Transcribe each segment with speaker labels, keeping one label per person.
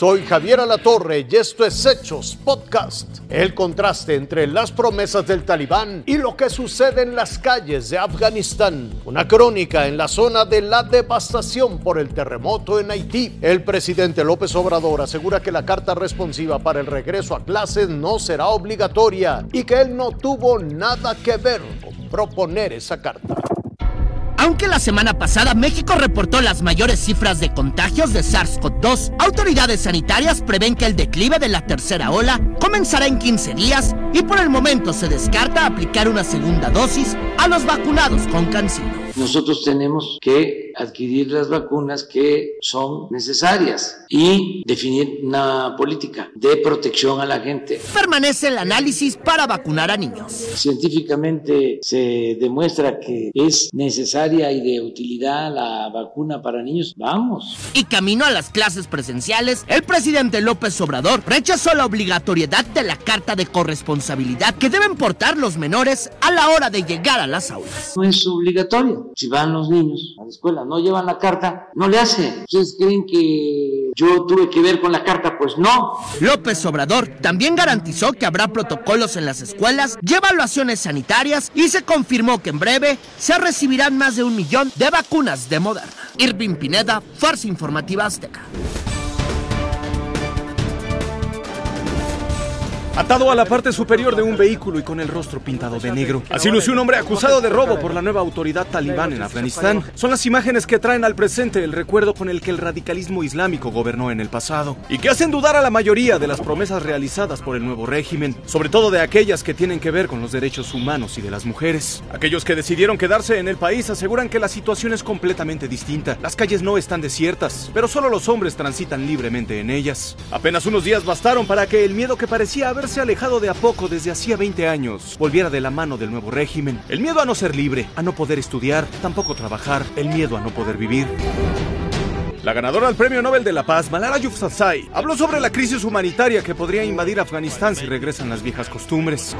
Speaker 1: Soy Javier Alatorre y esto es Hechos Podcast. El contraste entre las promesas del talibán y lo que sucede en las calles de Afganistán. Una crónica en la zona de la devastación por el terremoto en Haití. El presidente López Obrador asegura que la carta responsiva para el regreso a clases no será obligatoria y que él no tuvo nada que ver con proponer esa carta.
Speaker 2: Aunque la semana pasada México reportó las mayores cifras de contagios de SARS-CoV-2, autoridades sanitarias prevén que el declive de la tercera ola comenzará en 15 días y por el momento se descarta aplicar una segunda dosis a los vacunados con cancino.
Speaker 3: Nosotros tenemos que adquirir las vacunas que son necesarias y definir una política de protección a la gente.
Speaker 2: Permanece el análisis para vacunar a niños.
Speaker 3: Científicamente se demuestra que es necesaria y de utilidad la vacuna para niños. Vamos.
Speaker 2: Y camino a las clases presenciales, el presidente López Obrador rechazó la obligatoriedad de la carta de corresponsabilidad que deben portar los menores a la hora de llegar a las aulas.
Speaker 3: No es obligatorio si van los niños a la escuela, no llevan la carta, no le hace. ¿Ustedes creen que yo tuve que ver con la carta? Pues no.
Speaker 2: López Obrador también garantizó que habrá protocolos en las escuelas y evaluaciones sanitarias y se confirmó que en breve se recibirán más de un millón de vacunas de Moderna. Irving Pineda, Fuerza Informativa Azteca.
Speaker 4: Atado a la parte superior de un vehículo y con el rostro pintado de negro. Así lució un hombre acusado de robo por la nueva autoridad talibán en Afganistán. Son las imágenes que traen al presente el recuerdo con el que el radicalismo islámico gobernó en el pasado y que hacen dudar a la mayoría de las promesas realizadas por el nuevo régimen, sobre todo de aquellas que tienen que ver con los derechos humanos y de las mujeres. Aquellos que decidieron quedarse en el país aseguran que la situación es completamente distinta. Las calles no están desiertas, pero solo los hombres transitan libremente en ellas. Apenas unos días bastaron para que el miedo que parecía haber haberse alejado de a poco desde hacía 20 años, volviera de la mano del nuevo régimen. El miedo a no ser libre, a no poder estudiar, tampoco trabajar, el miedo a no poder vivir. La ganadora del Premio Nobel de la Paz, Malala Yousafzai, habló sobre la crisis humanitaria que podría invadir Afganistán si regresan las viejas costumbres.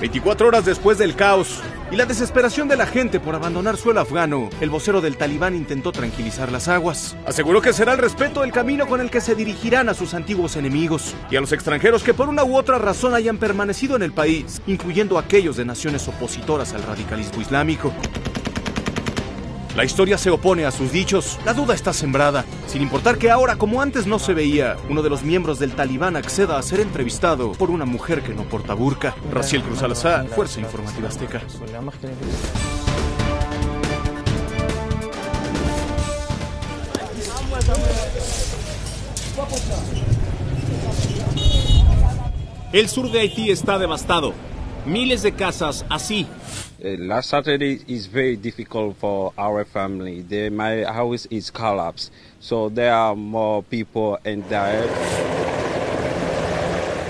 Speaker 4: 24 horas después del caos y la desesperación de la gente por abandonar suelo afgano, el vocero del talibán intentó tranquilizar las aguas. Aseguró que será el respeto el camino con el que se dirigirán a sus antiguos enemigos y a los extranjeros que por una u otra razón hayan permanecido en el país, incluyendo aquellos de naciones opositoras al radicalismo islámico. La historia se opone a sus dichos, la duda está sembrada, sin importar que ahora, como antes no se veía, uno de los miembros del talibán acceda a ser entrevistado por una mujer que no porta burka. Raciel Cruz Alazá, Fuerza Informativa Azteca.
Speaker 5: El sur de Haití está devastado. Miles de casas así
Speaker 6: last Saturday is very difficult for our family. The, my house is collapsed, so there are more people in there.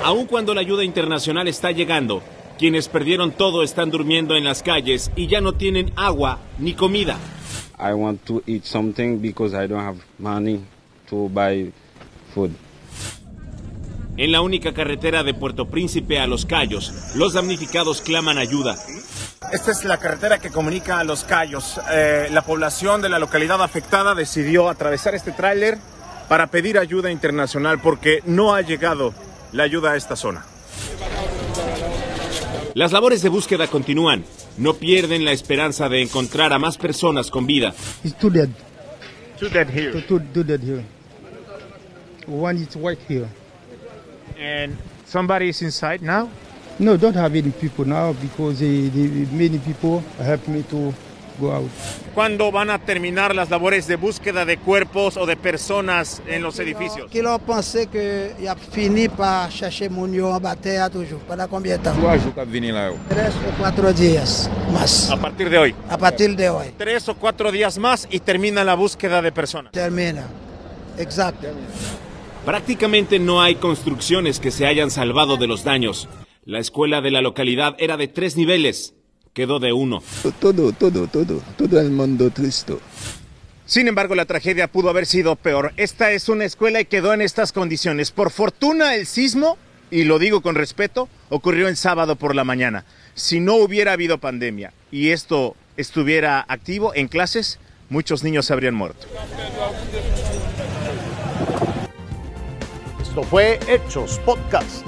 Speaker 5: Aun cuando la ayuda internacional está llegando, quienes perdieron todo están durmiendo en las calles y ya no tienen agua ni comida.
Speaker 6: I want to eat something because I don't have money to buy food.
Speaker 5: En la única carretera de Puerto Príncipe a Los Cayos, los damnificados claman ayuda.
Speaker 7: Esta es la carretera que comunica a Los Cayos. Eh, la población de la localidad afectada decidió atravesar este tráiler para pedir ayuda internacional porque no ha llegado la ayuda a esta zona.
Speaker 5: Las labores de búsqueda continúan. No pierden la esperanza de encontrar a más personas con vida.
Speaker 8: It's two dead.
Speaker 7: Two dead here.
Speaker 8: Two, two, two dead here. One is white here.
Speaker 7: And somebody is inside now?
Speaker 8: No, don't have any people now because eh, the, many people help me to go out.
Speaker 7: ¿Cuándo van a terminar las labores de búsqueda de cuerpos o de personas en los edificios?
Speaker 9: Que lo pensé que ya fini para chercher mon yo en terre toujours. ¿Para combien de temps? Tres o cuatro días más.
Speaker 7: A partir de hoy.
Speaker 9: A partir de hoy.
Speaker 7: Tres o cuatro días más y termina la búsqueda de personas.
Speaker 9: Termina. Exacto.
Speaker 5: Prácticamente no hay construcciones que se hayan salvado de los daños. La escuela de la localidad era de tres niveles, quedó de uno.
Speaker 10: Todo, todo, todo, todo el mundo triste.
Speaker 7: Sin embargo, la tragedia pudo haber sido peor. Esta es una escuela y quedó en estas condiciones. Por fortuna, el sismo, y lo digo con respeto, ocurrió en sábado por la mañana. Si no hubiera habido pandemia y esto estuviera activo en clases, muchos niños habrían muerto.
Speaker 1: Esto fue Hechos Podcast.